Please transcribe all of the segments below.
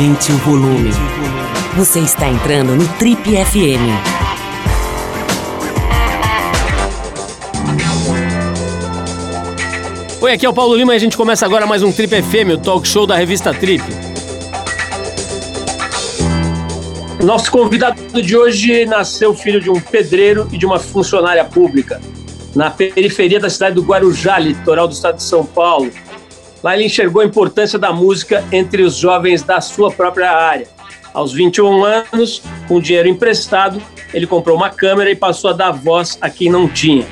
Aumente o volume. Você está entrando no Trip FM. Oi, aqui é o Paulo Lima e a gente começa agora mais um Trip FM, o talk show da revista Trip. Nosso convidado de hoje nasceu filho de um pedreiro e de uma funcionária pública, na periferia da cidade do Guarujá, litoral do estado de São Paulo. Lá ele enxergou a importância da música entre os jovens da sua própria área. Aos 21 anos, com dinheiro emprestado, ele comprou uma câmera e passou a dar voz a quem não tinha.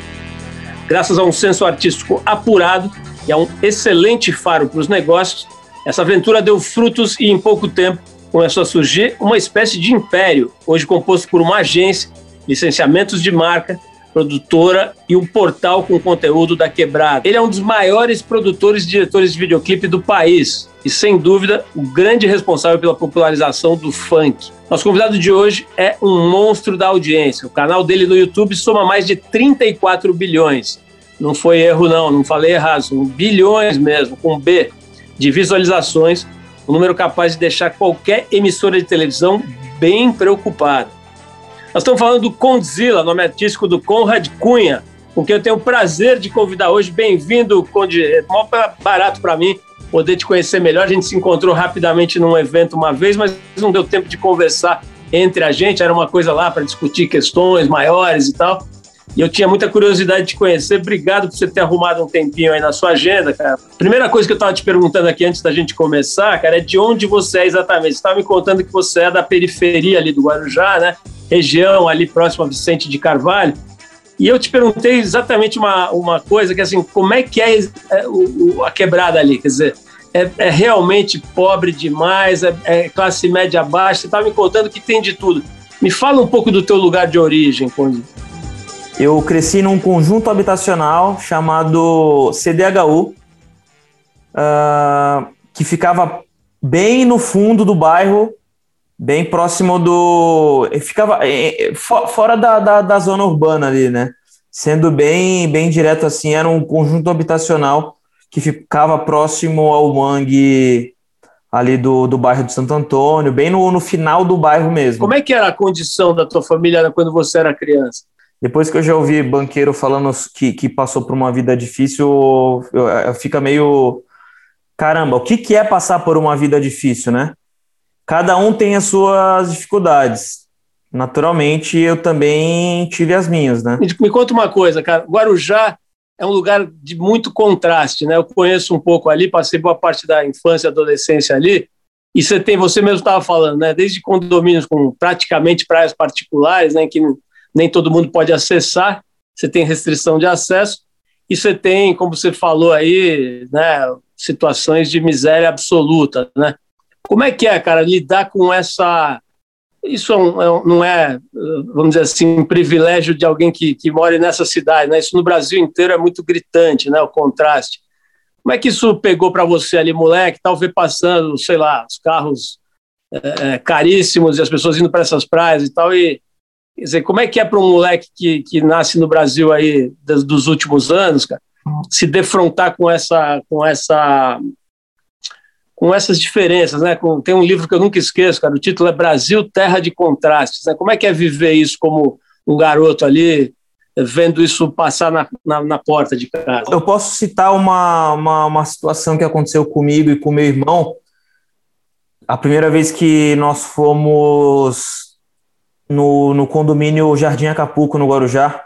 Graças a um senso artístico apurado e a um excelente faro para os negócios, essa aventura deu frutos e em pouco tempo começou a surgir uma espécie de império, hoje composto por uma agência, licenciamentos de marca, produtora e um portal com conteúdo da Quebrada. Ele é um dos maiores produtores e diretores de videoclipe do país e, sem dúvida, o grande responsável pela popularização do funk. Nosso convidado de hoje é um monstro da audiência. O canal dele no YouTube soma mais de 34 bilhões. Não foi erro, não, não falei errado, são bilhões mesmo, com B, de visualizações, um número capaz de deixar qualquer emissora de televisão bem preocupada. Nós estamos falando do Condzilla, nome artístico do Conrad Cunha, com quem eu tenho o prazer de convidar hoje. Bem-vindo, Conde. É mó barato para mim poder te conhecer melhor. A gente se encontrou rapidamente num evento uma vez, mas não deu tempo de conversar entre a gente. Era uma coisa lá para discutir questões maiores e tal. E eu tinha muita curiosidade de te conhecer. Obrigado por você ter arrumado um tempinho aí na sua agenda, cara. Primeira coisa que eu estava te perguntando aqui antes da gente começar, cara, é de onde você é exatamente. Você estava me contando que você é da periferia ali do Guarujá, né? Região ali próxima a Vicente de Carvalho. E eu te perguntei exatamente uma, uma coisa, que assim, como é que é, é a quebrada ali? Quer dizer, é, é realmente pobre demais, é, é, classe média baixa? Você estava me contando que tem de tudo. Me fala um pouco do teu lugar de origem, Conde. Eu cresci num conjunto habitacional chamado CDHU, uh, ah, que ficava bem no fundo do bairro bem próximo do. Ficava fora da, da, da, zona urbana ali, né? Sendo bem, bem direto assim, era um conjunto habitacional que ficava próximo ao mangue ali do, do bairro de Santo Antônio, bem no, no final do bairro mesmo. Como é que era a condição da tua família quando você era criança? Depois que eu já ouvi banqueiro falando que, que passou por uma vida difícil, eu, eu, fica meio. Caramba, o que, que é passar por uma vida difícil, né? Cada um tem as suas dificuldades. Naturalmente, eu também tive as minhas, né? Me conta uma coisa, cara. Guarujá é um lugar de muito contraste, né? Eu conheço um pouco ali, passei boa parte da infância e adolescência ali, e você tem, você mesmo estava falando, né? Desde condomínios com praticamente praias particulares, né? Que nem todo mundo pode acessar, você tem restrição de acesso, e você tem, como você falou aí, né? Situações de miséria absoluta, né? Como é que é, cara, lidar com essa. Isso é é não é, vamos dizer assim, um privilégio de alguém que, que mora nessa cidade, né? Isso no Brasil inteiro é muito gritante, né? O contraste. Como é que isso pegou para você ali, moleque, talvez passando, sei lá, os carros é, é, caríssimos e as pessoas indo para essas praias e tal, e quer dizer, como é que é para um moleque que, que nasce no Brasil aí dos, dos últimos anos, cara, se defrontar com essa, com essa com essas diferenças, né? Com, tem um livro que eu nunca esqueço, cara, o título é Brasil, Terra de Contrastes. Né? Como é que é viver isso como um garoto ali, vendo isso passar na, na, na porta de casa? Eu posso citar uma, uma, uma, situação que aconteceu comigo e com meu irmão. A primeira vez que nós fomos no, no condomínio Jardim Acapulco, no Guarujá,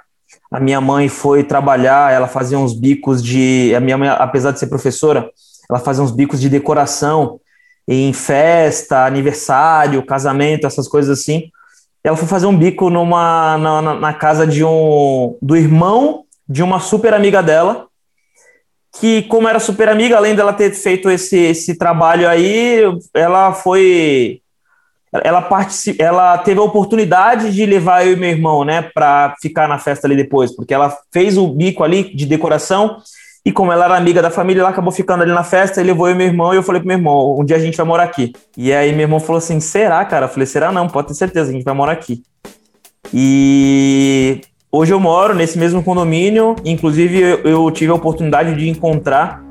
a minha mãe foi trabalhar, ela fazia uns bicos de. A minha mãe, apesar de ser professora, ela fazia uns bicos de decoração em festa, aniversário, casamento, essas coisas assim. Ela foi fazer um bico numa na, na casa de um do irmão de uma super amiga dela, que como era super amiga, além dela ter feito esse, esse trabalho aí, ela foi ela particip... ela teve a oportunidade de levar eu e meu irmão, né, para ficar na festa ali depois, porque ela fez o bico ali de decoração e como ela era amiga da família, ela acabou ficando ali na festa, ele levou eu e meu irmão, e eu falei pro meu irmão, um dia a gente vai morar aqui. E aí meu irmão falou assim, será, cara? Eu falei, será não, pode ter certeza, a gente vai morar aqui. E hoje eu moro nesse mesmo condomínio, inclusive eu, eu tive a oportunidade de encontrar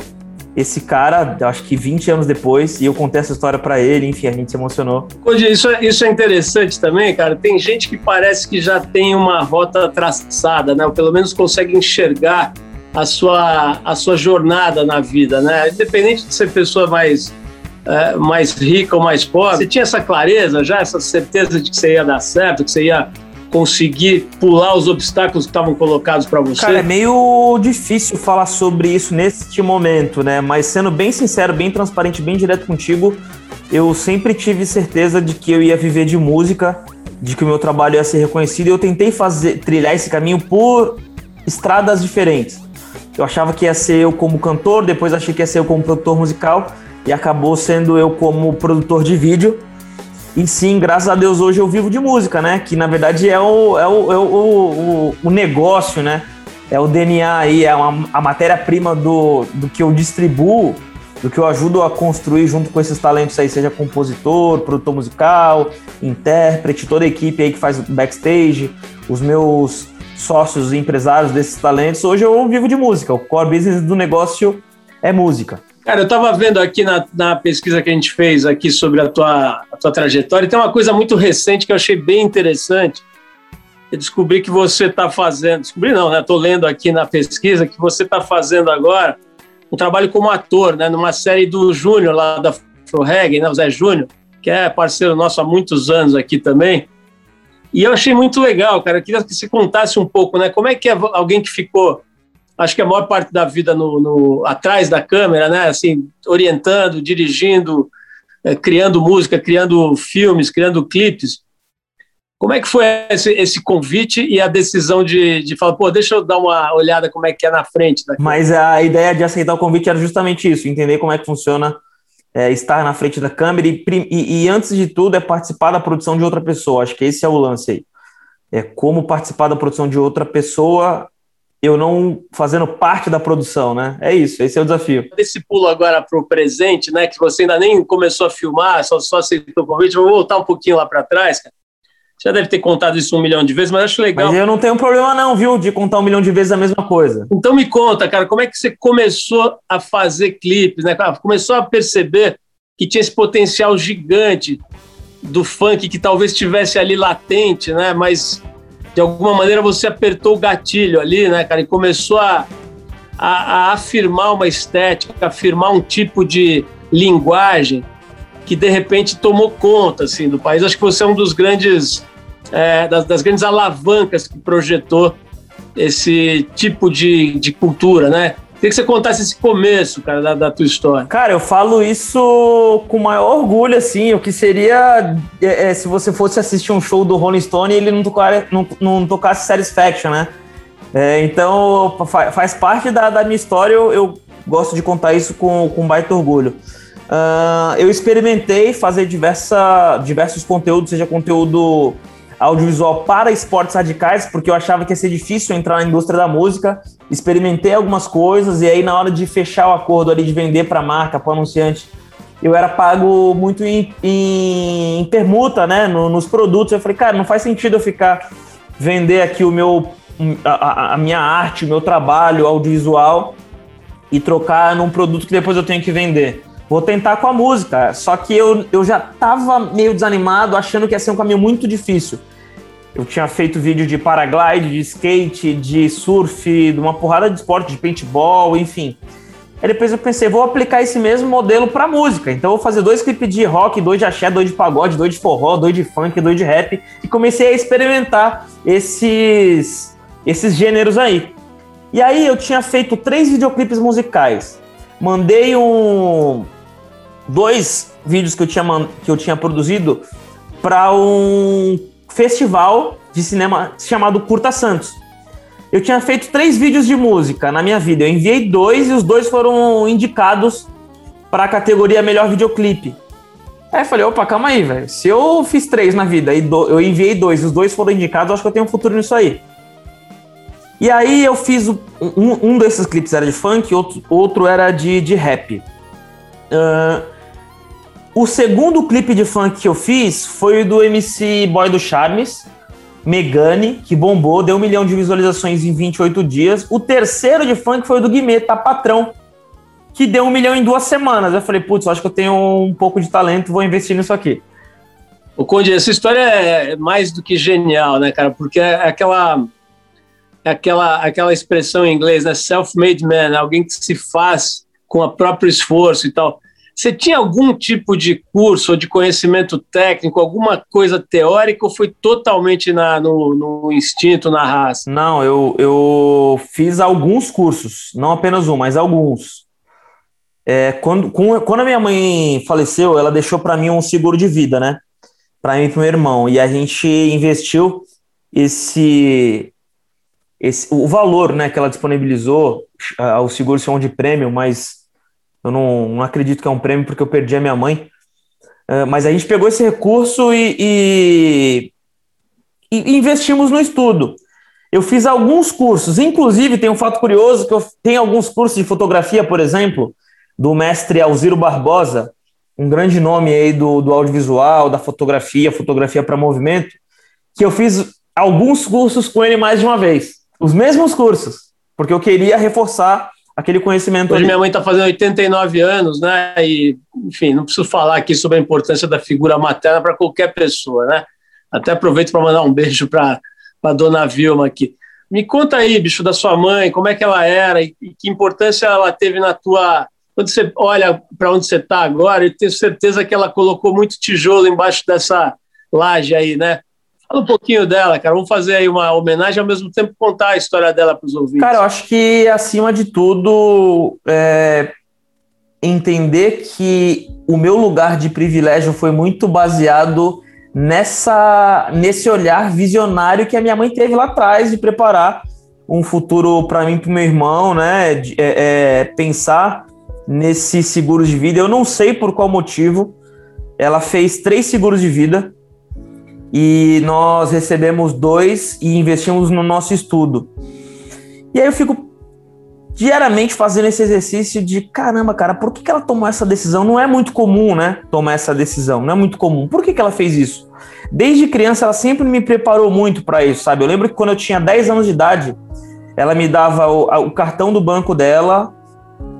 esse cara, acho que 20 anos depois, e eu contei essa história para ele, enfim, a gente se emocionou. Isso é, isso é interessante também, cara. Tem gente que parece que já tem uma rota traçada, né? Ou pelo menos consegue enxergar a sua, a sua jornada na vida, né? Independente de ser pessoa mais, é, mais rica ou mais pobre, você tinha essa clareza já, essa certeza de que você ia dar certo, que você ia conseguir pular os obstáculos que estavam colocados para você? Cara, é meio difícil falar sobre isso neste momento, né? Mas sendo bem sincero, bem transparente, bem direto contigo, eu sempre tive certeza de que eu ia viver de música, de que o meu trabalho ia ser reconhecido. E eu tentei fazer trilhar esse caminho por estradas diferentes. Eu achava que ia ser eu como cantor, depois achei que ia ser eu como produtor musical e acabou sendo eu como produtor de vídeo. E sim, graças a Deus hoje eu vivo de música, né? Que na verdade é o, é o, é o, o, o negócio, né? É o DNA aí, é uma, a matéria-prima do, do que eu distribuo, do que eu ajudo a construir junto com esses talentos aí, seja compositor, produtor musical, intérprete, toda a equipe aí que faz backstage, os meus sócios e empresários desses talentos. Hoje eu vivo de música, o core business do negócio é música. Cara, eu estava vendo aqui na, na, pesquisa que a gente fez aqui sobre a tua, a tua trajetória, tem uma coisa muito recente que eu achei bem interessante. Eu descobri que você está fazendo, descobri não, né? Estou lendo aqui na pesquisa que você está fazendo agora um trabalho como ator, né? Numa série do Júnior lá da Afro Reggae, né? O Zé Júnior, que é parceiro nosso há muitos anos aqui também. E eu achei muito legal, cara. Eu queria que você contasse um pouco, né? Como é que é alguém que ficou acho que a maior parte da vida no, no atrás da câmera, né? Assim, orientando, dirigindo, é, criando música, criando filmes, criando clipes. Como é que foi esse, esse convite e a decisão de, de falar, pô, deixa eu dar uma olhada como é que é na frente daqui. Mas a ideia de aceitar o convite era justamente isso, entender como é que funciona é, estar na frente da câmera e, e, e, antes de tudo, é participar da produção de outra pessoa. Acho que esse é o lance aí. É como participar da produção de outra pessoa eu não fazendo parte da produção, né? É isso, esse é o desafio. Esse pulo agora para o presente, né? Que você ainda nem começou a filmar, só, só aceitou o convite, vou voltar um pouquinho lá para trás, cara. Já deve ter contado isso um milhão de vezes, mas acho legal. Mas eu não tenho problema não, viu, de contar um milhão de vezes a mesma coisa. Então me conta, cara, como é que você começou a fazer clipes, né? Começou a perceber que tinha esse potencial gigante do funk que talvez estivesse ali latente, né? Mas de alguma maneira você apertou o gatilho ali, né, cara, e começou a, a, a afirmar uma estética, afirmar um tipo de linguagem que de repente tomou conta assim do país. Acho que você é um dos grandes é, das, das, grandes alavancas que projetou esse tipo de, de cultura, né? Queria que você contasse esse começo, cara, da, da, tua história. Cara, eu falo isso com maior orgulho, assim, o que seria é, é, se você fosse assistir um show do Rolling Stone e ele não, tocar, não, não tocasse Satisfaction, né? É, então, faz parte da, da minha história, eu, eu, gosto de contar isso com, com baita orgulho. Uh, eu experimentei fazer diversa, diversos conteúdos, seja conteúdo audiovisual para esportes radicais, porque eu achava que ia ser difícil entrar na indústria da música. Experimentei algumas coisas e aí na hora de fechar o acordo ali de vender para a marca, para o anunciante, eu era pago muito em, em, em permuta, né, no, nos produtos. Eu falei, cara, não faz sentido eu ficar vender aqui o meu a, a, minha arte, o meu trabalho audiovisual e trocar num produto que depois eu tenho que vender vou tentar com a música. Só que eu, eu já tava meio desanimado, achando que ia ser um caminho muito difícil. Eu tinha feito vídeo de paraglide, de skate, de surf, de uma porrada de esporte, de paintball, enfim. Aí depois eu pensei, vou aplicar esse mesmo modelo para música. Então eu vou fazer dois clipes de rock, dois de axé, dois de pagode, dois de forró, dois de funk, dois de rap. E comecei a experimentar esses, esses gêneros aí. E aí eu tinha feito três videoclipes musicais. Mandei um, dois vídeos que eu tinha, que eu tinha produzido para um festival de cinema chamado Curta Santos. Eu tinha feito três vídeos de música na minha vida. Eu enviei dois e os dois foram indicados para a categoria Melhor Videoclipe. Aí eu falei, opa, calma aí, velho. Se eu fiz três na vida e do, eu enviei dois os dois foram indicados, acho que eu tenho um futuro nisso aí. E aí eu fiz um, um desses clipes era de funk, outro, outro era de, de rap. Uh, o segundo clipe de funk que eu fiz foi o do MC Boy do Charmes, Megane, que bombou, deu um milhão de visualizações em 28 dias. O terceiro de funk foi o do Guimê, tá patrão. que deu um milhão em duas semanas. Eu falei, putz, acho que eu tenho um pouco de talento, vou investir nisso aqui. O Conde, essa história é mais do que genial, né, cara? Porque é aquela, é aquela, aquela expressão em inglês, né? Self-made man, alguém que se faz com o próprio esforço e tal. Você tinha algum tipo de curso ou de conhecimento técnico, alguma coisa teórica, ou foi totalmente na, no, no instinto, na raça? Não, eu, eu fiz alguns cursos, não apenas um, mas alguns. É, quando, quando a minha mãe faleceu, ela deixou para mim um seguro de vida, né? Para mim e para meu irmão. E a gente investiu esse, esse o valor né, que ela disponibilizou, o seguro se de prêmio, mas eu não, não acredito que é um prêmio porque eu perdi a minha mãe. Uh, mas a gente pegou esse recurso e, e, e, investimos no estudo. Eu fiz alguns cursos, inclusive tem um fato curioso que eu tenho alguns cursos de fotografia, por exemplo, do mestre Alziro Barbosa, um grande nome aí do, do audiovisual, da fotografia, fotografia para movimento, que eu fiz alguns cursos com ele mais de uma vez. Os mesmos cursos, porque eu queria reforçar aquele conhecimento. Hoje ali. minha mãe está fazendo 89 anos, né? E, enfim, não preciso falar aqui sobre a importância da figura materna para qualquer pessoa, né? Até aproveito para mandar um beijo para a dona Vilma aqui. Me conta aí, bicho, da sua mãe, como é que ela era e, e que importância ela teve na tua. Quando você olha para onde você está agora, eu tenho certeza que ela colocou muito tijolo embaixo dessa laje aí, né? Fala um pouquinho dela, cara. Vamos fazer aí uma homenagem ao mesmo tempo contar a história dela para os ouvintes. Cara, eu acho que, acima de tudo, é entender que o meu lugar de privilégio foi muito baseado nessa nesse olhar visionário que a minha mãe teve lá atrás de preparar um futuro para mim para meu irmão, né? De, é, é, pensar nesse seguro de vida. Eu não sei por qual motivo ela fez três seguros de vida e nós recebemos dois e investimos no nosso estudo. E aí eu fico diariamente fazendo esse exercício de caramba, cara, por que, que ela tomou essa decisão? Não é muito comum, né? Tomar essa decisão, não é muito comum. Por que, que ela fez isso? Desde criança, ela sempre me preparou muito para isso, sabe? Eu lembro que quando eu tinha 10 anos de idade, ela me dava o, o cartão do banco dela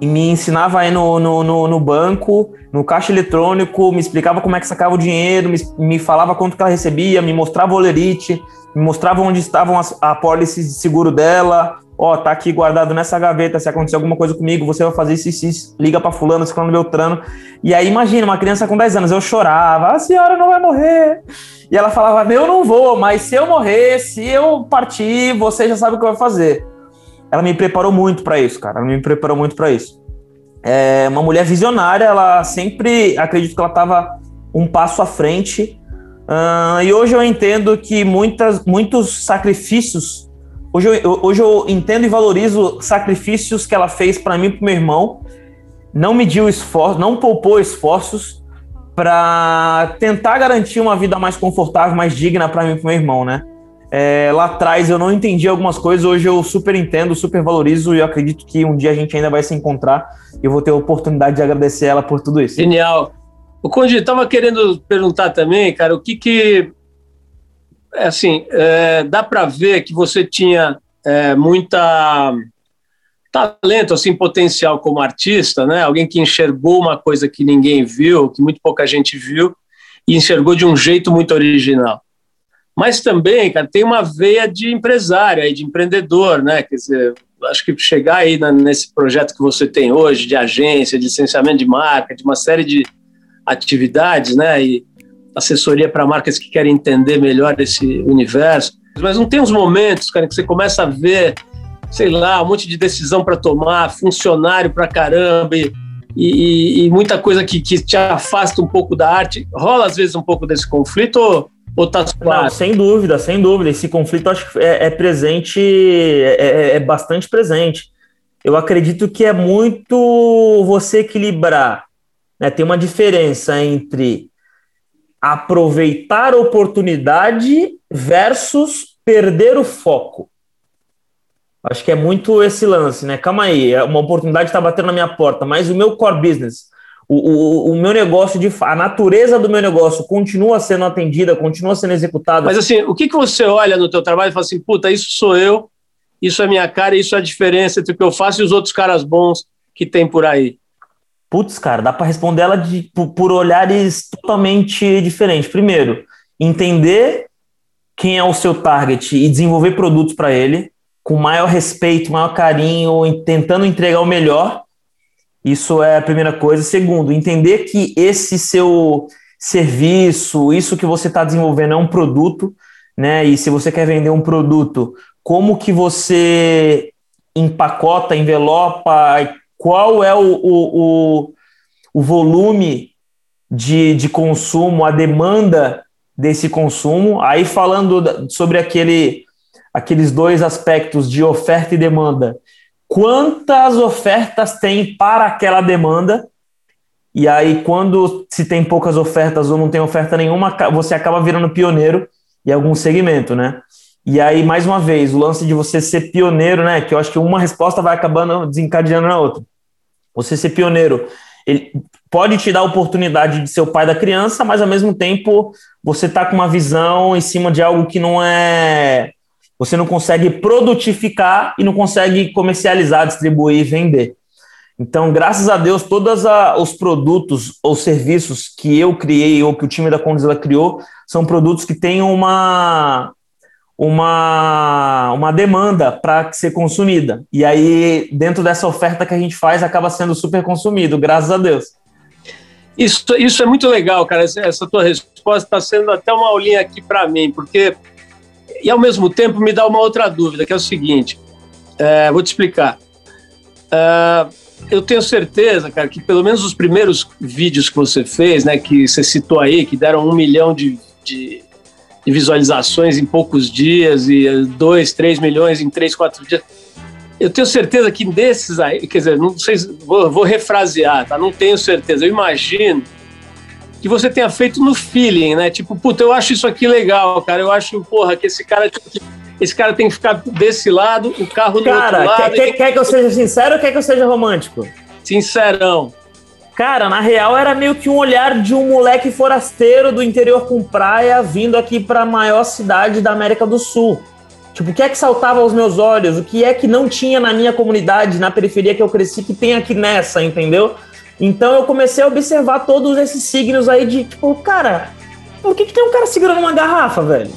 e me ensinava aí no, no, no, no, banco, no caixa eletrônico, me explicava como é que sacava o dinheiro, me, me falava quanto que ela recebia, me mostrava o olerite, me mostrava onde estavam as, a pólice de seguro dela. Ó, oh, tá aqui guardado nessa gaveta, se acontecer alguma coisa comigo, você vai fazer isso, isso, isso. liga para fulano, ciclano Beltrano. E aí, imagina, uma criança com 10 anos, eu chorava, a senhora não vai morrer. E ela falava, eu não vou, mas se eu morrer, se eu partir, você já sabe o que vai fazer ela me preparou muito para isso, cara. Ela me preparou muito para isso. É uma mulher visionária, ela sempre acredito que ela estava um passo à frente. Uh, e hoje eu entendo que muitas, muitos sacrifícios. Hoje eu, hoje eu entendo e valorizo sacrifícios que ela fez para mim e para meu irmão. Não mediu esforço, não poupou esforços para tentar garantir uma vida mais confortável, mais digna para mim e para meu irmão, né? É, lá atrás eu não entendi algumas coisas, hoje eu super entendo, super valorizo e eu acredito que um dia a gente ainda vai se encontrar e eu vou ter a oportunidade de agradecer ela por tudo isso. Genial. O Conde, estava querendo perguntar também, cara, o que que. É assim, é, dá para ver que você tinha é, muita talento, assim, potencial como artista, né? Alguém que enxergou uma coisa que ninguém viu, que muito pouca gente viu, e enxergou de um jeito muito original. Mas também, cara, tem uma veia de empresário, aí, de empreendedor, né? Quer dizer, acho que chegar aí na, nesse projeto que você tem hoje, de agência, de licenciamento de marca, de uma série de atividades, né? E assessoria para marcas que querem entender melhor esse universo. Mas não tem uns momentos, cara, que você começa a ver, sei lá, um monte de decisão para tomar, funcionário para caramba e, e, e, muita coisa que, que te afasta um pouco da arte. Rola às vezes um pouco desse conflito ou ou tá claro? Não, sem dúvida, sem dúvida. Esse conflito acho que é, é presente, é, é, é, bastante presente. Eu acredito que é muito você equilibrar. Né? Tem uma diferença entre aproveitar a oportunidade versus perder o foco. Acho que é muito esse lance, né? Calma aí, uma oportunidade está batendo na minha porta, mas o meu core business o, o, o, meu negócio, de a natureza do meu negócio continua sendo atendida, continua sendo executada. Mas assim, o que, que você olha no teu trabalho e fala assim, puta, isso sou eu, isso é minha cara, isso é a diferença entre o que eu faço e os outros caras bons que tem por aí? Putz, cara, dá para responder ela de, por, por olhares totalmente diferentes. Primeiro, entender quem é o seu target e desenvolver produtos para ele com maior respeito, maior carinho, tentando entregar o melhor. Isso é a primeira coisa. Segundo, entender que esse seu serviço, isso que você está desenvolvendo é um produto, né? E se você quer vender um produto, como que você empacota, envelopa, qual é o, o, o, o volume de, de consumo, a demanda desse consumo. Aí falando sobre aquele, aqueles dois aspectos de oferta e demanda, quantas ofertas tem para aquela demanda e aí, quando se tem poucas ofertas ou não tem oferta nenhuma, você acaba virando pioneiro em algum segmento, né? E aí, mais uma vez, o lance de você ser pioneiro, né? Que eu acho que uma resposta vai acabando desencadeando na outra. Você ser pioneiro, ele pode te dar a oportunidade de ser o pai da criança, mas ao mesmo tempo você tá com uma visão em cima de algo que não é. Você não consegue produtificar e não consegue comercializar, distribuir e vender. Então, graças a Deus, todos os produtos ou serviços que eu criei ou que o time da Condizila criou são produtos que têm uma, uma, uma demanda para ser consumida. E aí, dentro dessa oferta que a gente faz, acaba sendo super consumido, graças a Deus. Isso, isso é muito legal, cara. Essa tua resposta está sendo até uma aulinha aqui para mim, porque. E ao mesmo tempo me dá uma outra dúvida, que é o seguinte: é, vou te explicar. É, eu tenho certeza, cara, que pelo menos os primeiros vídeos que você fez, né, que você citou aí, que deram um milhão de, de, de visualizações em poucos dias e dois, três milhões em três, quatro dias. Eu tenho certeza que desses aí, quer dizer, não sei, vou, vou refrasear, tá? Não tenho certeza. Eu imagino que você tenha feito no feeling, né? Tipo, puta, eu acho isso aqui legal, cara. Eu acho, porra, que esse cara esse cara tem que ficar desse lado, o carro do cara, outro lado. Quer, quer, quer que eu seja sincero ou quer que eu seja romântico? Sincerão. Cara, na real era meio que um olhar de um moleque forasteiro do interior com praia vindo aqui para a maior cidade da América do Sul. Tipo, o que é que saltava aos meus olhos? O que é que não tinha na minha comunidade, na periferia que eu cresci, que tem aqui nessa, entendeu? Então eu comecei a observar todos esses signos aí de, tipo, cara, por que, que tem um cara segurando uma garrafa, velho?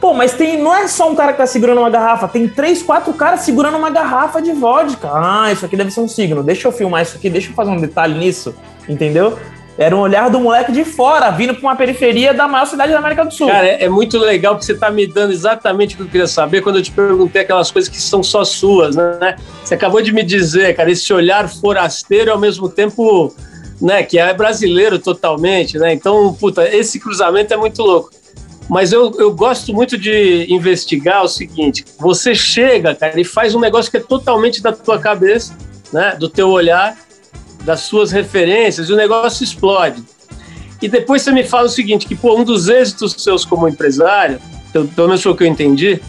Pô, mas tem, não é só um cara que tá segurando uma garrafa, tem três, quatro caras segurando uma garrafa de vodka. Ah, isso aqui deve ser um signo. Deixa eu filmar isso aqui, deixa eu fazer um detalhe nisso, entendeu? Era um olhar do moleque de fora, vindo para uma periferia da maior cidade da América do Sul. Cara, é, é muito legal que você tá me dando exatamente o que eu queria saber quando eu te perguntei aquelas coisas que são só suas, né? Você acabou de me dizer, cara, esse olhar forasteiro ao mesmo tempo, né, que é brasileiro totalmente, né? Então, puta, esse cruzamento é muito louco. Mas eu, eu gosto muito de investigar o seguinte: você chega, cara, e faz um negócio que é totalmente da tua cabeça, né? Do teu olhar, das suas referências, e o negócio explode. E depois você me fala o seguinte: que pô, um dos êxitos seus como empresário, pelo menos foi o que eu entendi,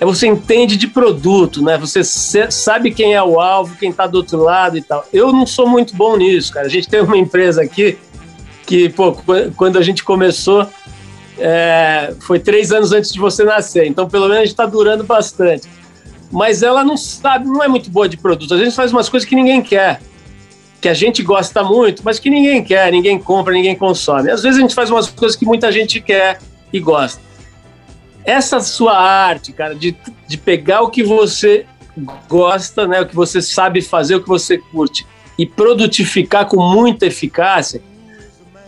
é você entende de produto, né? Você sabe quem é o alvo, quem está do outro lado e tal. Eu não sou muito bom nisso, cara. A gente tem uma empresa aqui que, pô, quando a gente começou, é, foi três anos antes de você nascer, então pelo menos está durando bastante. Mas ela não sabe, não é muito boa de produto. A gente faz umas coisas que ninguém quer, que a gente gosta muito, mas que ninguém quer, ninguém compra, ninguém consome. Às vezes a gente faz umas coisas que muita gente quer e gosta. Essa sua arte, cara, de, de pegar o que você gosta, né, o que você sabe fazer, o que você curte, e produtificar com muita eficácia,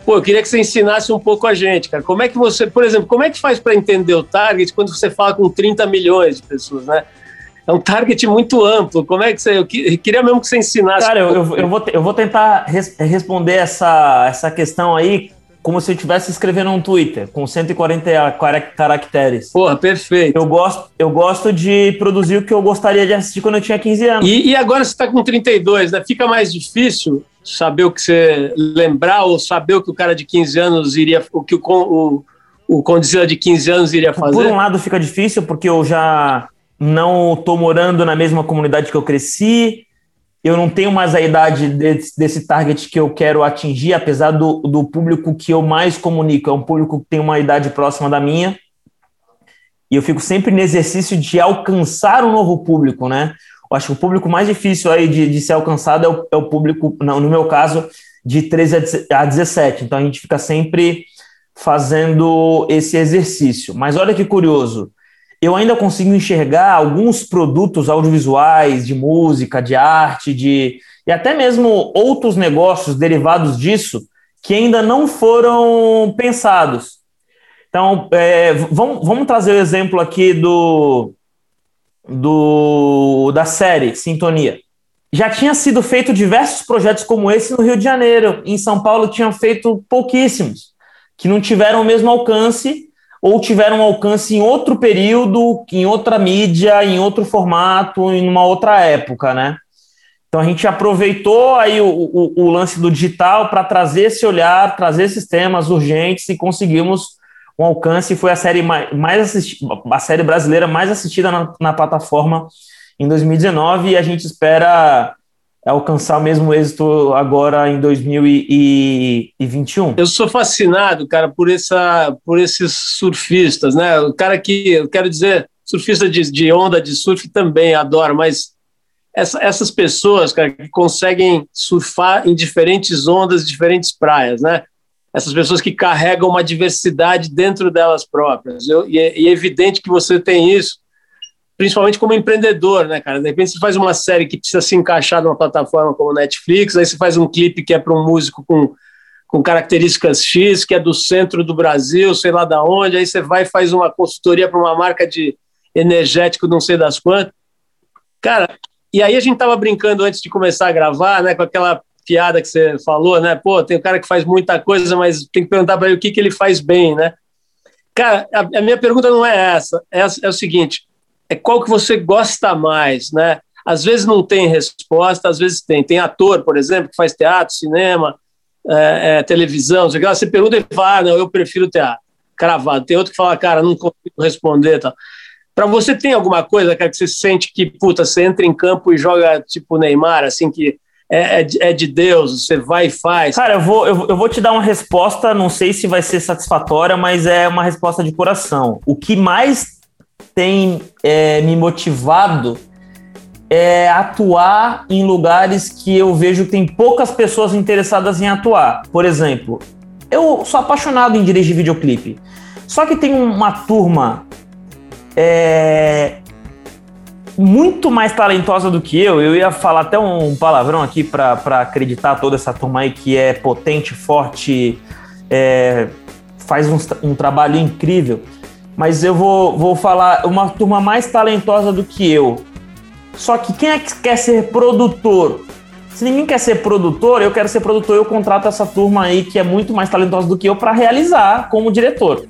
Pô, eu queria que você ensinasse um pouco a gente, cara. Como é que você, por exemplo, como é que faz para entender o target quando você fala com 30 milhões de pessoas, né? É um target muito amplo. Como é que você. Eu queria mesmo que você ensinasse. Cara, eu, eu, eu, vou, eu vou tentar res, responder essa, essa questão aí como se eu estivesse escrevendo um Twitter com 140 caracteres. Porra, perfeito. Eu gosto, eu gosto de produzir o que eu gostaria de assistir quando eu tinha 15 anos. E, e agora você está com 32, né? Fica mais difícil saber o que você lembrar ou saber o que o cara de 15 anos iria, o que o, o, o Condizila de 15 anos iria fazer? Por um lado fica difícil porque eu já não estou morando na mesma comunidade que eu cresci, eu não tenho mais a idade desse, desse target que eu quero atingir, apesar do, do público que eu mais comunico, é um público que tem uma idade próxima da minha, e eu fico sempre no exercício de alcançar um novo público, né? Eu acho que o público mais difícil aí de, de ser alcançado é o, é o público, no meu caso, de 13 a 17. Então a gente fica sempre fazendo esse exercício. Mas olha que curioso, eu ainda consigo enxergar alguns produtos audiovisuais, de música, de arte, de e até mesmo outros negócios derivados disso que ainda não foram pensados. Então, é, vamos, vamos trazer o exemplo aqui do, do da série Sintonia. Já tinha sido feito diversos projetos como esse no Rio de Janeiro. Em São Paulo tinham feito pouquíssimos, que não tiveram o mesmo alcance ou tiveram alcance em outro período, em outra mídia, em outro formato, em uma outra época, né? Então a gente aproveitou aí o, o, o lance do digital para trazer esse olhar, trazer esses temas urgentes e conseguimos um alcance. Foi a série mais, mais assistida, a série brasileira mais assistida na, na plataforma em 2019 e a gente espera alcançar o mesmo êxito agora em 2021. Eu sou fascinado, cara, por essa, por esses surfistas, né? O cara que, eu quero dizer, surfista de, de onda de surf também adoro, mas essa, essas pessoas, cara, que conseguem surfar em diferentes ondas, diferentes praias, né? Essas pessoas que carregam uma diversidade dentro delas próprias. Eu, e, é, e é evidente que você tem isso principalmente como empreendedor, né, cara? De repente você faz uma série que precisa se encaixar numa plataforma como Netflix, aí você faz um clipe que é para um músico com, com características X, que é do centro do Brasil, sei lá da onde, aí você vai e faz uma consultoria para uma marca de energético, não sei das quantas. Cara, e aí a gente tava brincando antes de começar a gravar, né, com aquela piada que você falou, né? Pô, tem um cara que faz muita coisa, mas tem que perguntar para ele o que, que ele faz bem, né? Cara, a, a minha pergunta não é essa, é, é o seguinte: é qual que você gosta mais, né? Às vezes não tem resposta, às vezes tem. Tem ator, por exemplo, que faz teatro, cinema, é, é, televisão, você, você pergunta e fala, ah, não, eu prefiro teatro, cravado. Tem outro que fala, cara, não consigo responder. Para você, tem alguma coisa, cara, que você sente que, puta, você entra em campo e joga tipo Neymar, assim, que é, é, é, de Deus, você vai e faz. Cara, eu vou, eu, eu, vou te dar uma resposta, não sei se vai ser satisfatória, mas é uma resposta de coração. O que mais tem é, me motivado é atuar em lugares que eu vejo que tem poucas pessoas interessadas em atuar. Por exemplo, eu sou apaixonado em dirigir videoclipe. Só que tem uma turma é, muito mais talentosa do que eu. Eu ia falar até um palavrão aqui para acreditar toda essa turma aí que é potente, forte, é, faz um, um trabalho incrível mas eu vou, vou falar uma turma mais talentosa do que eu. Só que quem é que quer ser produtor? Se ninguém quer ser produtor, eu quero ser produtor, eu contrato essa turma aí que é muito mais talentosa do que eu para realizar como diretor.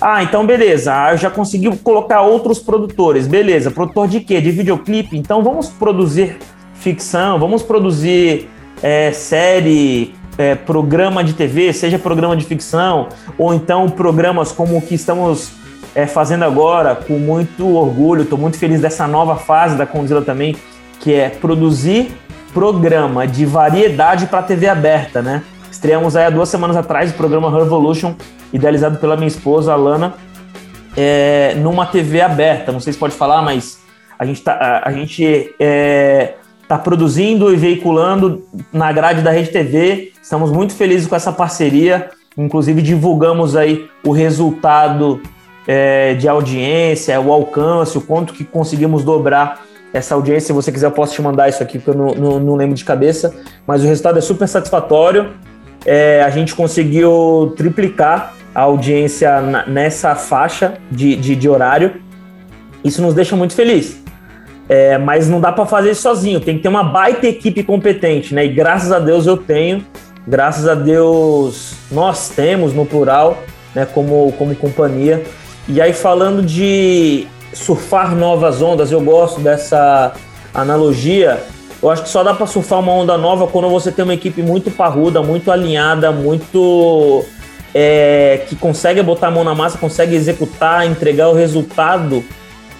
Ah, então beleza, ah, eu já consegui colocar outros produtores. Beleza, produtor de quê? De videoclipe? Então vamos produzir ficção, vamos produzir é, série, é, programa de TV, seja programa de ficção, ou então programas como o que estamos é, fazendo agora, com muito orgulho, estou muito feliz dessa nova fase da Condzilla também, que é produzir programa de variedade para TV aberta, né? Estreamos aí há duas semanas atrás o programa Revolution, idealizado pela minha esposa, Alana, é, numa TV aberta. Não sei se pode falar, mas a gente, tá, a, a gente é, está produzindo e veiculando na grade da Rede TV. Estamos muito felizes com essa parceria. Inclusive, divulgamos aí o resultado é, de audiência, o alcance, o quanto que conseguimos dobrar essa audiência. Se você quiser, eu posso te mandar isso aqui, porque eu não, não, não lembro de cabeça. Mas o resultado é super satisfatório. É, a gente conseguiu triplicar a audiência nessa faixa de, de, de horário. Isso nos deixa muito felizes. É, mas não dá para fazer sozinho, tem que ter uma baita equipe competente, né? E graças a Deus eu tenho, graças a Deus nós temos no plural, né, como, como companhia. E aí, falando de surfar novas ondas, eu gosto dessa analogia. Eu acho que só dá para surfar uma onda nova quando você tem uma equipe muito parruda, muito alinhada, muito. É, que consegue botar a mão na massa, consegue executar, entregar o resultado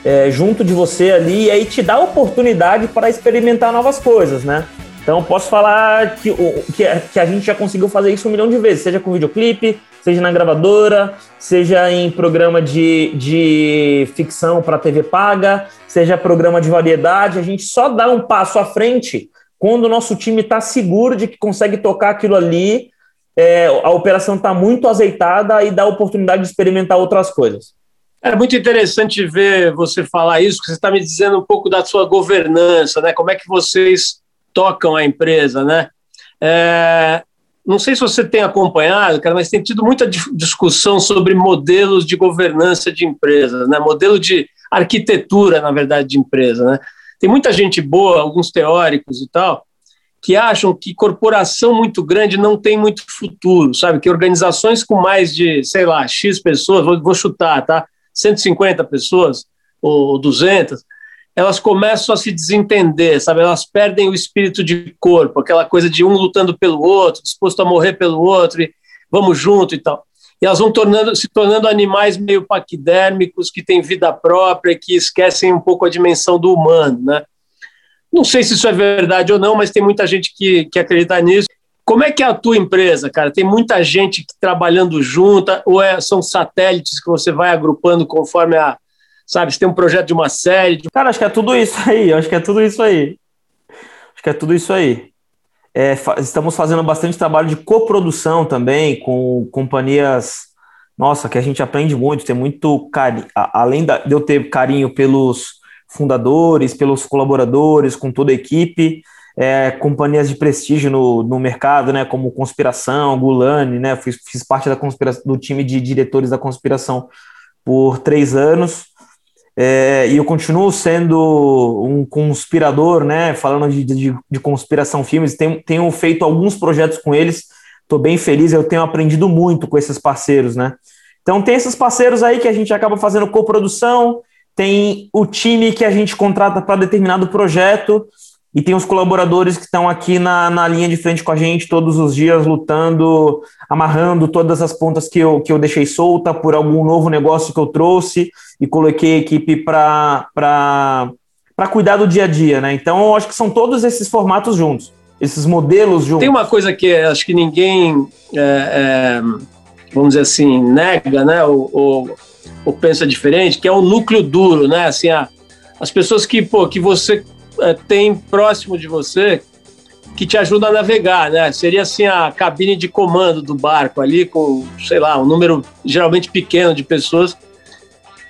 é, junto de você ali e aí te dá oportunidade para experimentar novas coisas, né? Então posso falar que, que, que, a gente já conseguiu fazer isso um milhão de vezes, seja com videoclipe, seja na gravadora, seja em programa de, de ficção para TV paga, seja programa de variedade. A gente só dá um passo à frente quando o nosso time está seguro de que consegue tocar aquilo ali, é, a operação está muito azeitada e dá oportunidade de experimentar outras coisas. É muito interessante ver você falar isso, você está me dizendo um pouco da sua governança, né? Como é que vocês tocam a empresa, né? É, não sei se você tem acompanhado, cara, mas tem tido muita discussão sobre modelos de governança de empresas, né? Modelo de arquitetura, na verdade, de empresa, né? Tem muita gente boa, alguns teóricos e tal, que acham que corporação muito grande não tem muito futuro, sabe? Que organizações com mais de, sei lá, X pessoas, vou, vou chutar, tá? 150 pessoas ou 200, elas começam a se desentender, sabe? Elas perdem o espírito de corpo, aquela coisa de um lutando pelo outro, disposto a morrer pelo outro, e vamos junto e tal. E elas vão tornando, se tornando animais meio paquidérmicos, que têm vida própria, que esquecem um pouco a dimensão do humano, né? Não sei se isso é verdade ou não, mas tem muita gente que, que acredita nisso. Como é que é a tua empresa, cara? Tem muita gente trabalhando junta, ou é, são satélites que você vai agrupando conforme a. Sabe, você tem um projeto de uma série. De... Cara, acho que é tudo isso aí. Acho que é tudo isso aí. Acho que é tudo isso aí. É, estamos fazendo bastante trabalho de coprodução também com companhias. Nossa, que a gente aprende muito, tem muito carinho. Além de eu ter carinho pelos fundadores, pelos colaboradores, com toda a equipe é, companhias de prestígio no, no mercado, né, como Conspiração, Gulani, né, fiz, fiz parte da conspiração, do time de diretores da Conspiração por três anos, é, e eu continuo sendo um conspirador, né, falando de, de, de conspiração filmes, tenho, tenho feito alguns projetos com eles, estou bem feliz, eu tenho aprendido muito com esses parceiros, né, então tem esses parceiros aí que a gente acaba fazendo coprodução, tem o time que a gente contrata para determinado projeto, e tem os colaboradores que estão aqui na, na linha de frente com a gente todos os dias, lutando, amarrando todas as pontas que eu, que eu deixei solta por algum novo negócio que eu trouxe e coloquei a equipe para cuidar do dia a dia, né? Então, eu acho que são todos esses formatos juntos, esses modelos juntos. Tem uma coisa que acho que ninguém, é, é, vamos dizer assim, nega, né? Ou, ou, ou, pensa diferente, que é o núcleo duro, né? Assim, a, as pessoas que, pô, que você tem próximo de você que te ajuda a navegar, né? Seria assim a cabine de comando do barco ali com, sei lá, um número geralmente pequeno de pessoas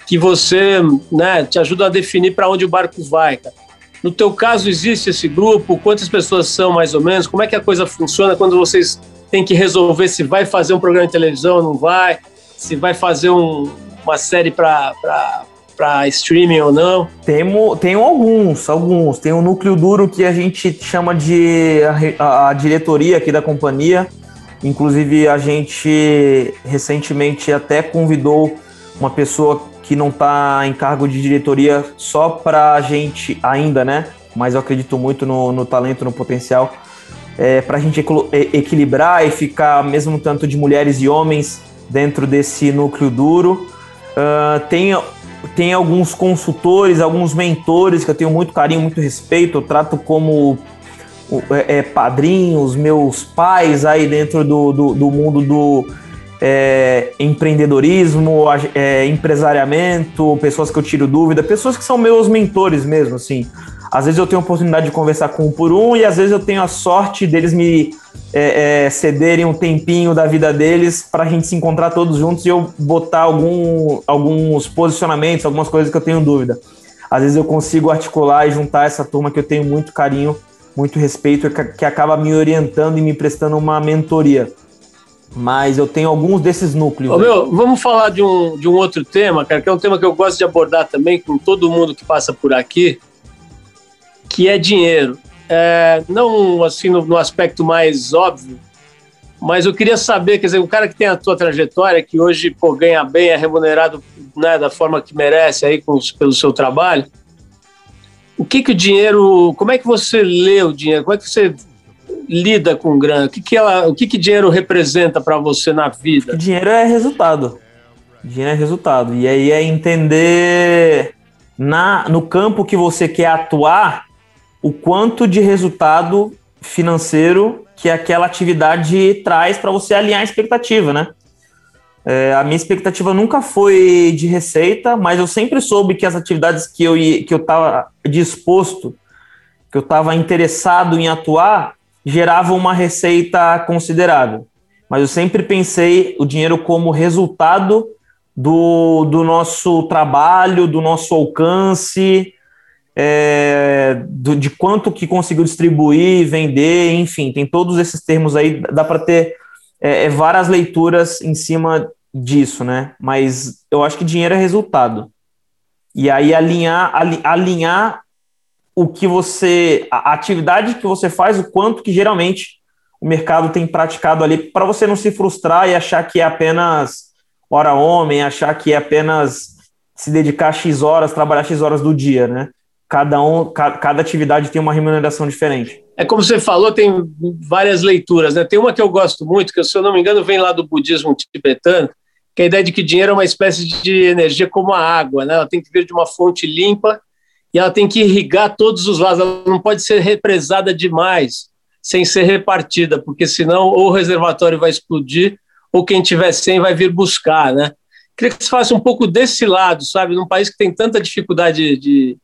que você, né, te ajuda a definir para onde o barco vai, cara. No teu caso existe esse grupo? Quantas pessoas são mais ou menos? Como é que a coisa funciona quando vocês têm que resolver se vai fazer um programa de televisão ou não vai? Se vai fazer um, uma série para para streaming ou não? Temo, tenho alguns, alguns. Tem um núcleo duro que a gente chama de a, a diretoria aqui da companhia. Inclusive, a gente recentemente até convidou uma pessoa que não está em cargo de diretoria só para a gente ainda, né? Mas eu acredito muito no, no talento, no potencial, é, para a gente equilibrar e ficar mesmo tanto de mulheres e homens dentro desse núcleo duro. Uh, tem tem alguns consultores, alguns mentores que eu tenho muito carinho, muito respeito, eu trato como é, é, padrinhos, meus pais aí dentro do, do, do mundo do é, empreendedorismo, é, empresariamento, pessoas que eu tiro dúvida, pessoas que são meus mentores mesmo, assim. Às vezes eu tenho a oportunidade de conversar com um por um e às vezes eu tenho a sorte deles me é, é, cederem um tempinho da vida deles para a gente se encontrar todos juntos e eu botar algum, alguns posicionamentos, algumas coisas que eu tenho dúvida. Às vezes eu consigo articular e juntar essa turma que eu tenho muito carinho, muito respeito, que, que acaba me orientando e me prestando uma mentoria. Mas eu tenho alguns desses núcleos. Ô, meu, vamos falar de um, de um outro tema, cara, que é um tema que eu gosto de abordar também com todo mundo que passa por aqui, que é dinheiro. É, não assim no, no, aspecto mais óbvio, mas eu queria saber, quer dizer, o cara que tem a tua trajetória, que hoje pô, ganha bem, é remunerado né, da forma que merece aí com, pelo seu trabalho, o que que o dinheiro, como é que você lê o dinheiro, como é que você lida com grana, o que que, ela, o que, que dinheiro representa para você na vida? Dinheiro é resultado, dinheiro é resultado, e aí é entender na, no campo que você quer atuar, o quanto de resultado financeiro que aquela atividade traz para você alinhar a expectativa, né? É, a minha expectativa nunca foi de receita, mas eu sempre soube que as atividades que eu que eu estava disposto, que eu estava interessado em atuar, geravam uma receita considerável. Mas eu sempre pensei o dinheiro como resultado do, do nosso trabalho, do nosso alcance, é, do, de quanto que conseguiu distribuir, vender, enfim, tem todos esses termos aí, dá para ter é, é, várias leituras em cima disso, né? Mas eu acho que dinheiro é resultado. E aí alinhar, alinhar o que você, a atividade que você faz, o quanto que geralmente o mercado tem praticado ali, para você não se frustrar e achar que é apenas hora homem, achar que é apenas se dedicar X horas, trabalhar X horas do dia, né? Cada um, cada atividade tem uma remuneração diferente. É como você falou, tem várias leituras, né? Tem uma que eu gosto muito, que se eu não me engano vem lá do budismo tibetano, que é a ideia de que dinheiro é uma espécie de energia como a água, né? Ela tem que vir de uma fonte limpa e ela tem que irrigar todos os lados, ela não pode ser represada demais sem ser repartida, porque senão ou o reservatório vai explodir ou quem tiver sem vai vir buscar, né? Queria que você falasse um pouco desse lado, sabe? Num país que tem tanta dificuldade de,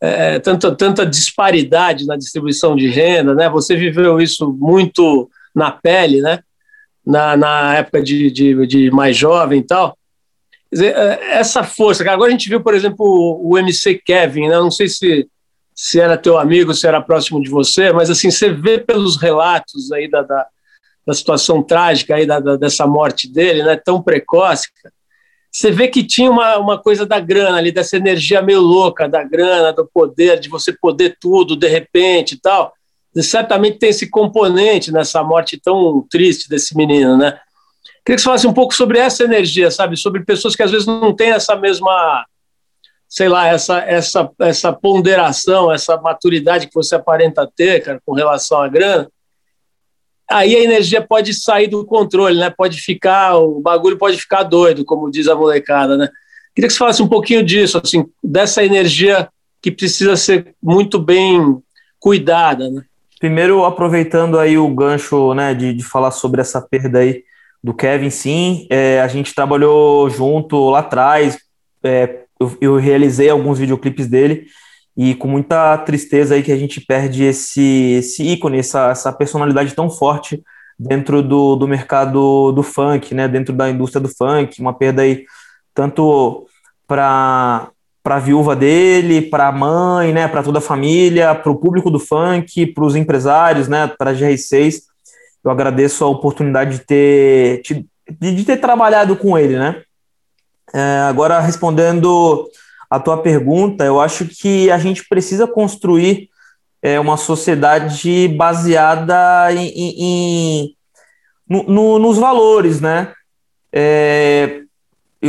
é, tanta, tanta disparidade na distribuição de renda, né? Você viveu isso muito na pele, né? Na, na época de, de, de mais jovem e tal. Dizer, é, essa força, agora a gente viu, por exemplo, o, MC Kevin, né? Não sei se, se era teu amigo, se era próximo de você, mas assim, você vê pelos relatos aí da, da, da situação trágica aí da, da, dessa morte dele, né? Tão precoce, cara você vê que tinha uma, uma coisa da grana ali, dessa energia meio louca da grana, do poder, de você poder tudo de repente e tal. E certamente tem esse componente nessa morte tão triste desse menino, né? Queria que você falasse um pouco sobre essa energia, sabe? Sobre pessoas que às vezes não têm essa mesma, sei lá, essa, essa, essa ponderação, essa maturidade que você aparenta ter, cara, com relação à grana aí a energia pode sair do controle, né? Pode ficar, o bagulho pode ficar doido, como diz a molecada, né? Queria que você falasse um pouquinho disso, assim, dessa energia que precisa ser muito bem cuidada, né? Primeiro, aproveitando aí o gancho, né, de, de falar sobre essa perda aí do Kevin, sim, é, a gente trabalhou junto lá atrás, é, eu, eu realizei alguns videoclipes dele, e com muita tristeza aí que a gente perde esse, esse ícone, essa, essa personalidade tão forte dentro do, do mercado do funk, né, dentro da indústria do funk, uma perda aí tanto para a viúva dele, para a mãe, né, para toda a família, para o público do funk, para os empresários, né, para a GR6. Eu agradeço a oportunidade de ter, de, de ter trabalhado com ele, né. É, agora, respondendo a tua pergunta, eu acho que a gente precisa construir é, uma sociedade baseada em, em, em no, no, nos valores, né? É,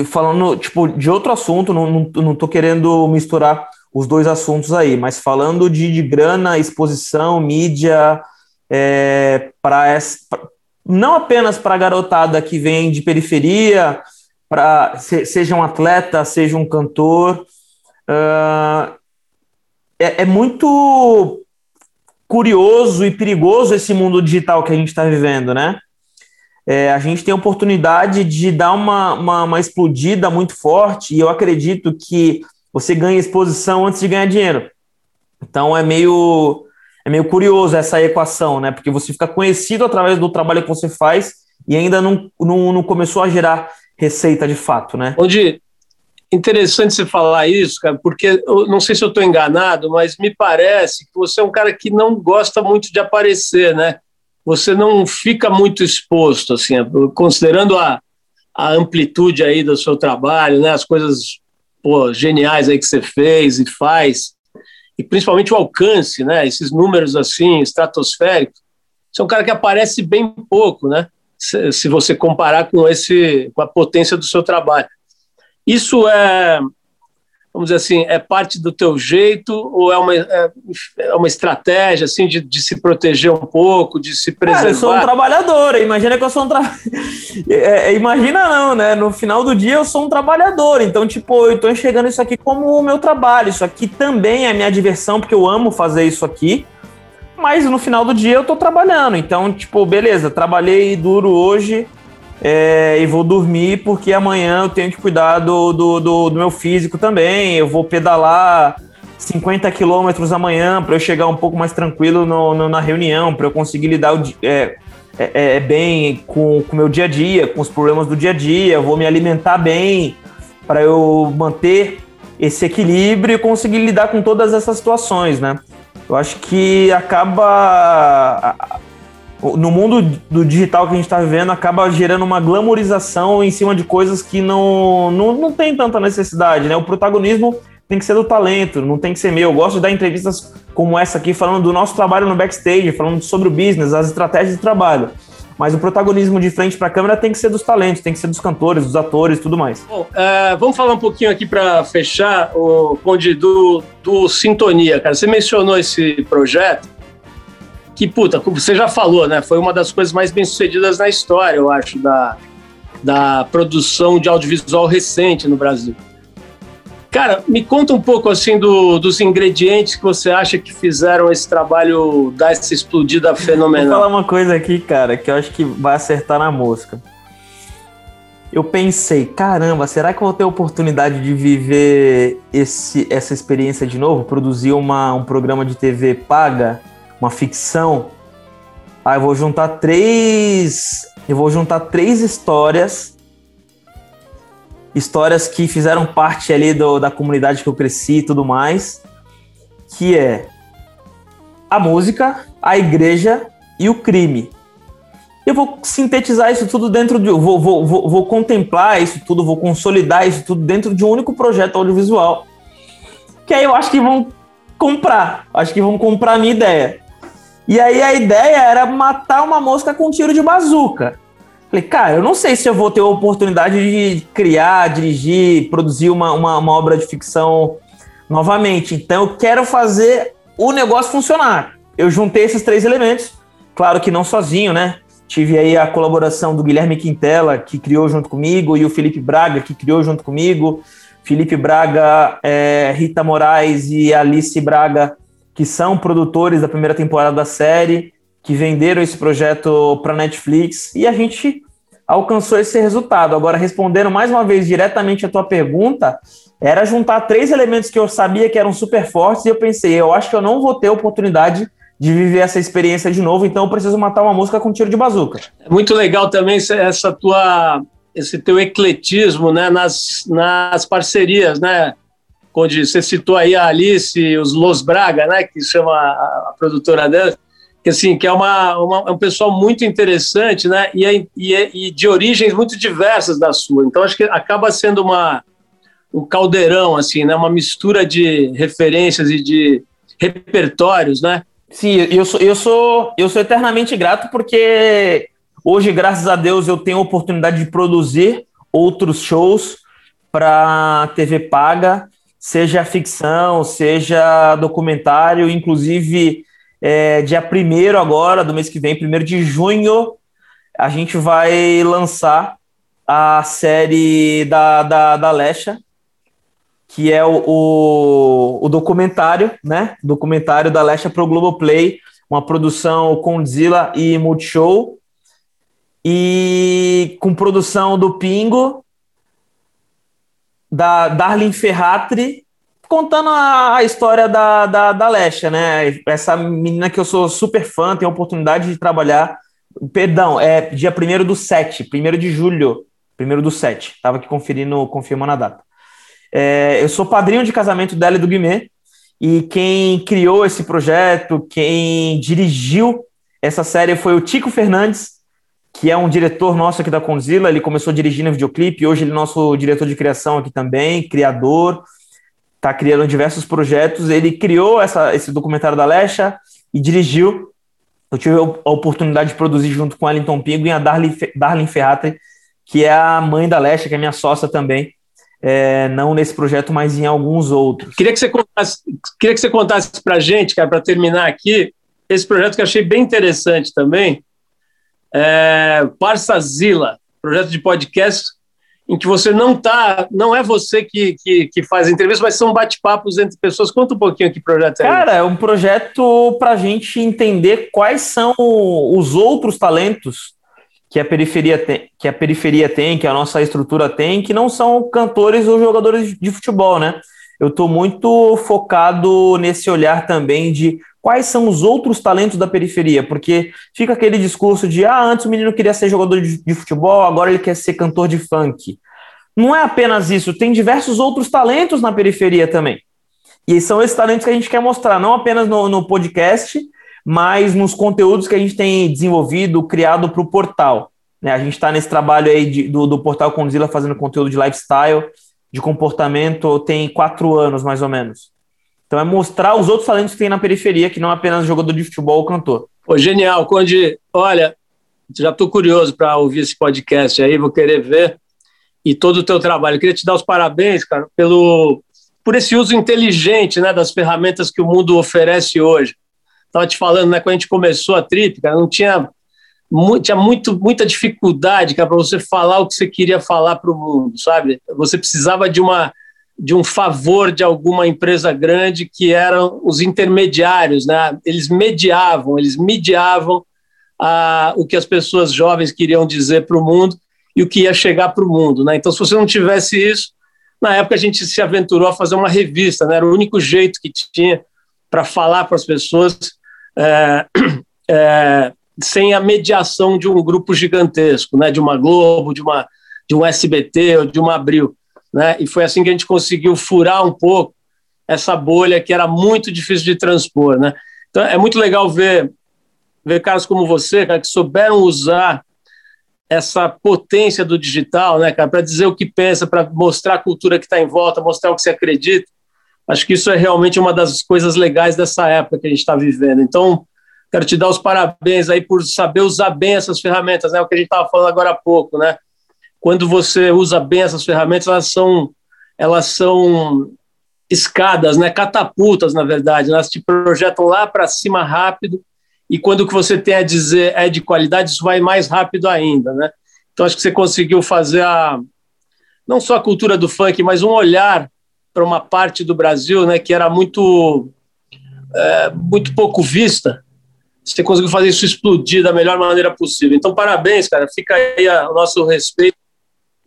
falando tipo de outro assunto, não, não, não tô querendo misturar os dois assuntos aí, mas falando de, de grana, exposição, mídia, é, para não apenas para a garotada que vem de periferia, para se, seja um atleta, seja um cantor. Uh, é, é, muito curioso e perigoso esse mundo digital que a gente está vivendo, né? É, a gente tem a oportunidade de dar uma, uma, uma, explodida muito forte e eu acredito que você ganha exposição antes de ganhar dinheiro. Então é meio, é meio curioso essa equação, né? Porque você fica conhecido através do trabalho que você faz e ainda não, não, não começou a gerar receita de fato, né? Onde interessante você falar isso, cara, porque eu não sei se eu estou enganado, mas me parece que você é um cara que não gosta muito de aparecer, né? Você não fica muito exposto, assim, considerando a, a amplitude aí do seu trabalho, né? As coisas pô, geniais aí que você fez e faz, e principalmente o alcance, né? Esses números assim estratosféricos. Você é um cara que aparece bem pouco, né? Se, se você comparar com esse com a potência do seu trabalho. Isso é, vamos dizer assim, é parte do teu jeito ou é uma, é, é uma estratégia assim de, de, se proteger um pouco, de se preservar? Cara, eu sou um trabalhador, imagina que eu sou um tra... É, é, imagina não, né? No final do dia eu sou um trabalhador, então tipo, eu estou enxergando isso aqui como o meu trabalho, isso aqui também é minha diversão, porque eu amo fazer isso aqui mas no final do dia eu tô trabalhando. Então, tipo, beleza, trabalhei duro hoje, é, e vou dormir porque amanhã eu tenho que cuidar do, do, do, do meu físico também. Eu vou pedalar 50 quilômetros amanhã para eu chegar um pouco mais tranquilo no, no, na reunião, para eu conseguir lidar o, é, é, é, bem com o meu dia a dia, com os problemas do dia a dia. Eu vou me alimentar bem para eu manter esse equilíbrio e conseguir lidar com todas essas situações, né? Eu acho que acaba no mundo do digital que a gente está vivendo, acaba gerando uma glamorização em cima de coisas que não, não, não tem tanta necessidade, né? O protagonismo tem que ser do talento, não tem que ser meu. Eu gosto de dar entrevistas como essa aqui, falando do nosso trabalho no backstage, falando sobre o business, as estratégias de trabalho. Mas o protagonismo de frente para a câmera tem que ser dos talentos, tem que ser dos cantores, dos atores tudo mais. Bom, uh, vamos falar um pouquinho aqui para fechar, o Conde, do, do Sintonia, cara. Você mencionou esse projeto que, puta, como você já falou, né? Foi uma das coisas mais bem-sucedidas na história, eu acho, da, da produção de audiovisual recente no Brasil. Cara, me conta um pouco assim do, dos ingredientes que você acha que fizeram esse trabalho dar essa explodida fenomenal. Vou falar uma coisa aqui, cara, que eu acho que vai acertar na mosca. Eu pensei, caramba, será que eu vou ter a oportunidade de viver esse, essa experiência de novo? Produzir uma, um programa de TV paga? uma ficção, ah, eu vou juntar três. Eu vou juntar três histórias. Histórias que fizeram parte ali do, da comunidade que eu cresci e tudo mais. Que é a música, a igreja e o crime. Eu vou sintetizar isso tudo dentro de. Vou, vou, vou, vou contemplar isso tudo, vou consolidar isso tudo dentro de um único projeto audiovisual. Que aí eu acho que vão comprar. Acho que vão comprar a minha ideia. E aí a ideia era matar uma mosca com um tiro de bazuca. Falei, cara, eu não sei se eu vou ter a oportunidade de criar, dirigir, produzir uma, uma, uma obra de ficção novamente. Então eu quero fazer o negócio funcionar. Eu juntei esses três elementos, claro que não sozinho, né? Tive aí a colaboração do Guilherme Quintela, que criou junto comigo, e o Felipe Braga, que criou junto comigo. Felipe Braga, é, Rita Moraes e Alice Braga que são produtores da primeira temporada da série, que venderam esse projeto para Netflix e a gente alcançou esse resultado. Agora, respondendo mais uma vez diretamente a tua pergunta, era juntar três elementos que eu sabia que eram super fortes e eu pensei, eu acho que eu não vou ter oportunidade de viver essa experiência de novo, então eu preciso matar uma música com um tiro de bazuca. É muito legal também essa tua esse teu ecletismo, né, nas, nas parcerias, né? onde você citou aí a Alice, os Los Braga, né, que chama a, a produtora dela, que assim, que é uma, uma, é um pessoal muito interessante, né, e, é, e, é, e de origens muito diversas da sua. Então acho que acaba sendo uma um caldeirão assim, né, uma mistura de referências e de repertórios, né? Sim, eu sou eu sou eu sou eternamente grato porque hoje, graças a Deus, eu tenho a oportunidade de produzir outros shows para TV paga seja ficção, seja documentário, inclusive é, dia 1 agora, do mês que vem, 1 de junho, a gente vai lançar a série da, da, da Lesha, que é o, o, o, documentário, né? Documentário da Lesha para o Globoplay, uma produção com Zilla e Multishow, e com produção do Pingo, da Darlene Ferratri, contando a, história da, da, da Lesha, né? Essa menina que eu sou super fã, tenho a oportunidade de trabalhar. Perdão, é dia 1 do 7, 1 de julho, 1 do 7. Estava aqui conferindo, confirmando a data. É, eu sou padrinho de casamento dela e do Guimê, e quem criou esse projeto, quem dirigiu essa série foi o Tico Fernandes, que é um diretor nosso aqui da Conzilla, ele começou dirigindo videoclipe, hoje ele é nosso diretor de criação aqui também, criador, está criando diversos projetos. Ele criou essa, esse documentário da Lesha e dirigiu. Eu tive a oportunidade de produzir junto com a Ellington Pingo e a Darlene, Darlene que é a mãe da Lesha, que é minha sócia também. É, não nesse projeto, mas em alguns outros. Queria que você contasse, queria que você contasse para gente, cara, para terminar aqui, esse projeto que eu achei bem interessante também, é, Parsazila, projeto de podcast em que você não tá, não é você que, que, que faz a entrevista, mas são bate-papos entre pessoas. Conta um pouquinho que projeto é. Cara, é um projeto para a gente entender quais são os outros talentos que a periferia tem, que a periferia tem, que a nossa estrutura tem, que não são cantores ou jogadores de futebol, né? Eu estou muito focado nesse olhar também de quais são os outros talentos da periferia, porque fica aquele discurso de ah, antes o menino queria ser jogador de, de futebol, agora ele quer ser cantor de funk. Não é apenas isso, tem diversos outros talentos na periferia também. E são esses talentos que a gente quer mostrar, não apenas no, no podcast, mas nos conteúdos que a gente tem desenvolvido, criado para o portal. Né? A gente está nesse trabalho aí de, do, do portal Condzilla fazendo conteúdo de lifestyle, de comportamento, tem quatro anos mais ou menos. Então é mostrar os outros talentos que tem na periferia, que não é apenas jogador de futebol ou cantor. Pô, genial, Conde. Olha, já estou curioso para ouvir esse podcast aí, vou querer ver e todo o teu trabalho. Eu queria te dar os parabéns, cara, pelo por esse uso inteligente, né, das ferramentas que o mundo oferece hoje. Estava te falando, né, quando a gente começou a Trip, cara, não tinha tinha muito, muita dificuldade, para você falar o que você queria falar para o mundo, sabe? Você precisava de uma de um favor de alguma empresa grande que eram os intermediários, né? Eles mediavam, eles mediavam a, o que as pessoas jovens queriam dizer para o mundo e o que ia chegar para o mundo, né? Então, se você não tivesse isso, na época a gente se aventurou a fazer uma revista, né? Era o único jeito que tinha para falar para as pessoas é, é, sem a mediação de um grupo gigantesco, né? De uma Globo, de uma de um SBT ou de uma Abril né? E foi assim que a gente conseguiu furar um pouco essa bolha que era muito difícil de transpor, né? Então é muito legal ver ver caras como você, cara, que souberam usar essa potência do digital, né, cara, para dizer o que pensa, para mostrar a cultura que está em volta, mostrar o que você acredita. Acho que isso é realmente uma das coisas legais dessa época que a gente está vivendo. Então, quero te dar os parabéns aí por saber usar bem essas ferramentas, né? O que a gente estava falando agora há pouco, né? quando você usa bem essas ferramentas, elas são, elas são escadas, né, catapultas, na verdade, elas te projetam lá para cima rápido, e quando o que você tem a dizer é de qualidade, isso vai mais rápido ainda, né? Então acho que você conseguiu fazer a não só a cultura do funk, mas um olhar para uma parte do Brasil, né, que era muito é, muito pouco vista. Você conseguiu fazer isso explodir da melhor maneira possível. Então parabéns, cara. Fica aí o nosso respeito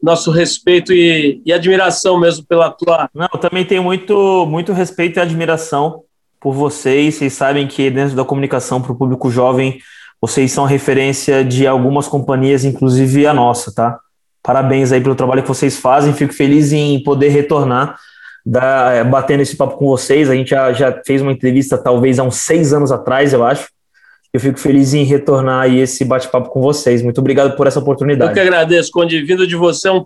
nosso respeito e, e, admiração mesmo pela tua. Não, eu também tenho muito, muito respeito e admiração por vocês. Vocês sabem que dentro da comunicação para o público jovem, vocês são referência de algumas companhias, inclusive a nossa, tá? Parabéns aí pelo trabalho que vocês fazem. Fico feliz em poder retornar, da, é, batendo esse papo com vocês. A gente já, já fez uma entrevista talvez há uns seis anos atrás, eu acho eu fico feliz em retornar aí esse bate-papo com vocês. Muito obrigado por essa oportunidade. Eu que agradeço, Conde. Vindo de você é um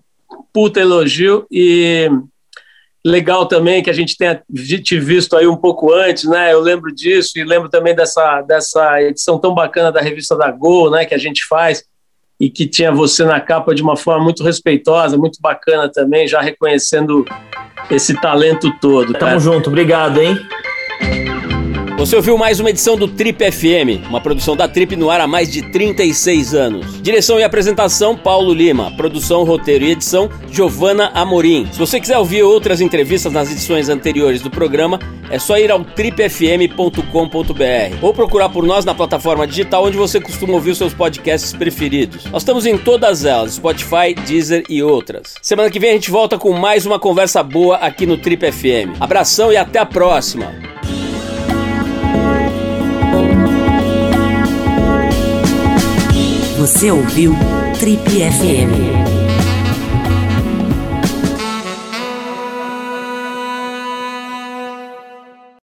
puta elogio e legal também que a gente tenha te visto aí um pouco antes, né? Eu lembro disso e lembro também dessa, dessa edição tão bacana da revista da Gol, né? Que a gente faz e que tinha você na capa de uma forma muito respeitosa, muito bacana também, já reconhecendo esse talento todo. Tamo né? junto, obrigado, hein? Você ouviu mais uma edição do Trip FM, uma produção da Trip no ar há mais de 36 anos. Direção e apresentação Paulo Lima, produção, roteiro e edição Giovana Amorim. Se você quiser ouvir outras entrevistas nas edições anteriores do programa, é só ir ao tripfm.com.br ou procurar por nós na plataforma digital onde você costuma ouvir os seus podcasts preferidos. Nós estamos em todas elas, Spotify, Deezer e outras. Semana que vem a gente volta com mais uma conversa boa aqui no Trip FM. Abração e até a próxima. Você ouviu Trip FM.